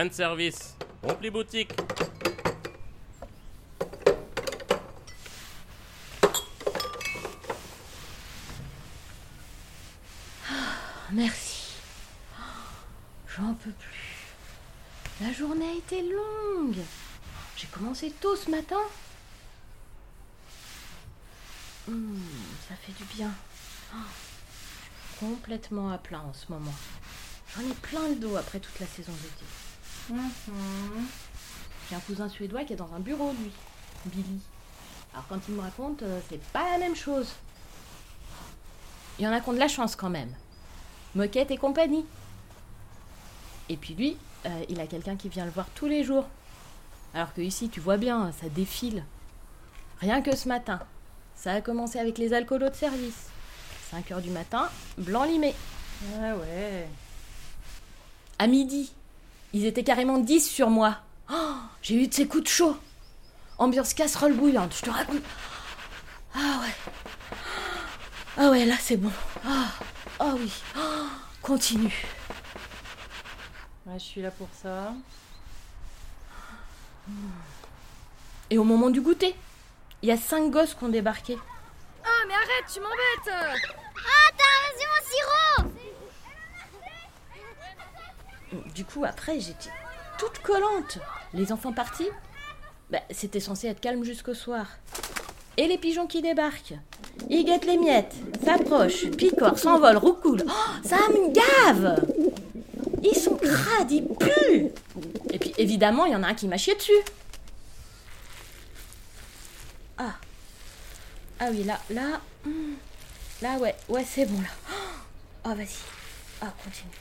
fin de service. Rempli boutique. Merci. J'en peux plus. La journée a été longue. J'ai commencé tôt ce matin. Hmm, ça fait du bien. Oh, je suis complètement à plat en ce moment. J'en ai plein le dos après toute la saison d'été. Mhm. J'ai un cousin suédois qui est dans un bureau, lui, Billy. Alors quand il me raconte, euh, c'est pas la même chose. Il y en a qui ont de la chance quand même. Moquette et compagnie. Et puis lui, euh, il a quelqu'un qui vient le voir tous les jours. Alors que ici, tu vois bien, ça défile. Rien que ce matin. Ça a commencé avec les alcoolos de service. 5 heures du matin, blanc limé. Ah ouais. À midi, ils étaient carrément 10 sur moi. Oh, j'ai eu de ces coups de chaud. Ambiance casserole bouillante, je te raconte. Ah ouais. Ah ouais, là c'est bon. Ah, ah oui. Ah, continue. Ouais, je suis là pour ça. Et au moment du goûter, il y a cinq gosses qui ont débarqué. Ah, mais arrête, tu m'embêtes Du coup, après, j'étais toute collante. Les enfants partis bah, C'était censé être calme jusqu'au soir. Et les pigeons qui débarquent Ils guettent les miettes, s'approchent, picorent, s'envolent, roucoulent. Oh, ça me gave Ils sont crades, ils puent Et puis évidemment, il y en a un qui m'a chié dessus. Ah. Ah oui, là, là. hmm. Là, ouais, ouais, c'est bon là. Ah, vas-y. Ah, continue.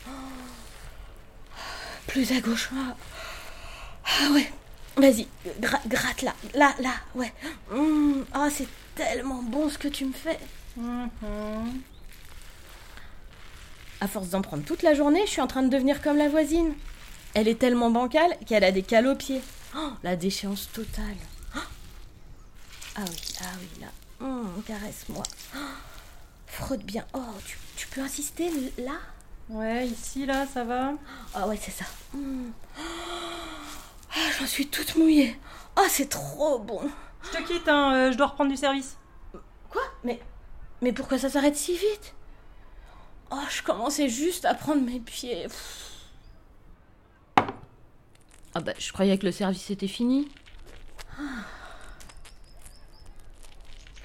Plus à gauche. Ah, ouais. Vas-y, gra- gratte là. Là, là, ouais. Hum, Ah, c'est tellement bon ce que tu me fais. Mhm. À force d'en prendre toute la journée, je suis en train de devenir comme la voisine. Elle est tellement bancale qu'elle a des cales aux pieds. Oh, la déchéance totale. Oh. Ah oui, ah oui, là. Hum, Caresse-moi. Oh, Frotte bien. Oh, tu peux insister là? Ouais, ici, là, ça va? Ah ouais, c'est ça. Ah, j'en suis toute mouillée. Ah, c'est trop bon. Je te quitte, hein, euh, je dois reprendre du service. Quoi? Mais mais pourquoi ça s'arrête si vite? Oh, je commençais juste à prendre mes pieds. Pff. Ah bah, je croyais que le service était fini. Ah.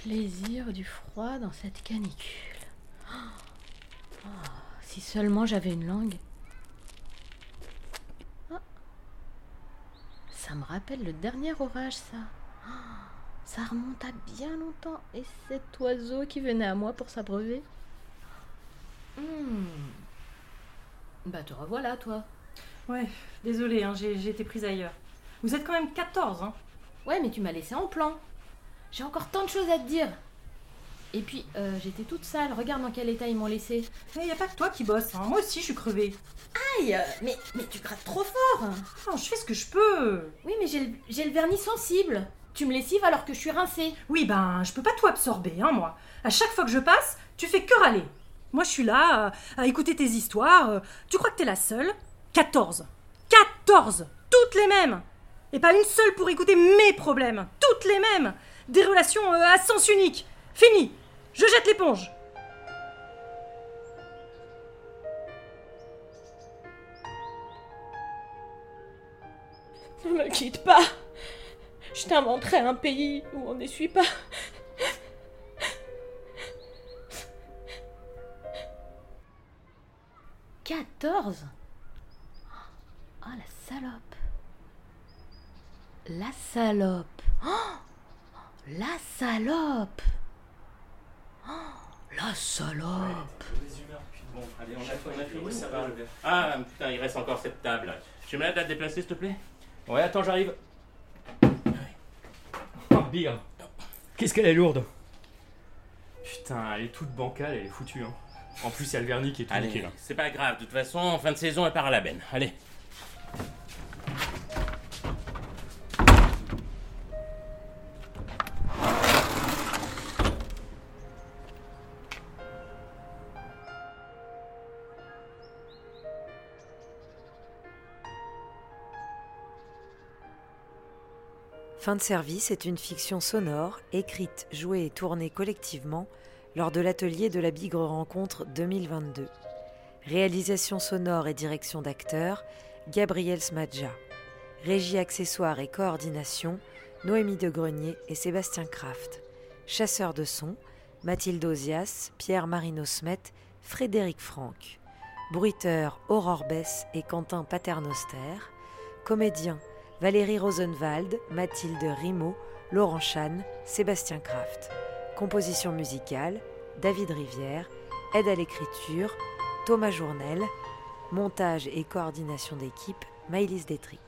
Plaisir du froid dans cette canicule. Oh, si seulement j'avais une langue. Ah. Ça me rappelle le dernier orage, ça. Ah, Ça remonte à bien longtemps. Et cet oiseau qui venait à moi pour s'abreuver. Hmm. Bah te revoilà, toi. Ouais, désolé, hein, j'ai j'ai été prise ailleurs. Vous êtes quand même 14, hein Ouais, mais tu m'as laissé en plan. J'ai encore tant de choses à te dire. Et puis, euh, j'étais toute sale. Regarde dans quel état ils m'ont laissé. Il n'y a pas que toi qui bosse, hein. moi aussi je suis crevée. Aïe Mais, mais tu grattes trop fort Non, je fais ce que je peux. Oui, mais j'ai le, j'ai le vernis sensible. Tu me lessives alors que je suis rincée. Oui, ben, je peux pas tout absorber, hein, moi. À chaque fois que je passe, tu fais que râler. Moi, je suis là, euh, à écouter tes histoires. euh, Tu crois que t'es la seule? 14. 14 Toutes les mêmes Et pas une seule pour écouter mes problèmes. Toutes les mêmes Des relations à sens unique. Fini Je jette l'éponge. Ne me quitte pas. Je t'inventerai un pays où on n'essuie pas. Quatorze. Oh la salope. La salope. Oh La salope Oh La salope Bon, allez, on a, on a fini, ça va. Ah, putain, il reste encore cette table. Tu mets la date déplacée, s'il te plaît? Ouais, attends, j'arrive. Oh, Qu'est-ce qu'elle est lourde Putain, elle est toute bancale, elle est foutue. Hein. En plus, il y a le vernis qui est tout niqué Allez, là. c'est pas grave. De toute façon, en fin de saison, elle part à la benne. Allez. Fin de service est une fiction sonore, écrite, jouée et tournée collectivement lors de l'atelier de la Bigre Rencontre 2022. Réalisation sonore et direction d'acteurs, Gabriel Smadja. Régie accessoire et coordination, Noémie de Grenier et Sébastien Kraft. Chasseur de son, Mathilde Ozias, Pierre Marino Smet, Frédéric Franck. Bruiteur, Aurore Bess et Quentin Paternoster. Comédien, Valérie Rosenwald, Mathilde Rimaud, Laurent Chan, Sébastien Kraft. Composition musicale, David Rivière. Aide à l'écriture, Thomas Journel. Montage et coordination d'équipe, Maëlys Détry.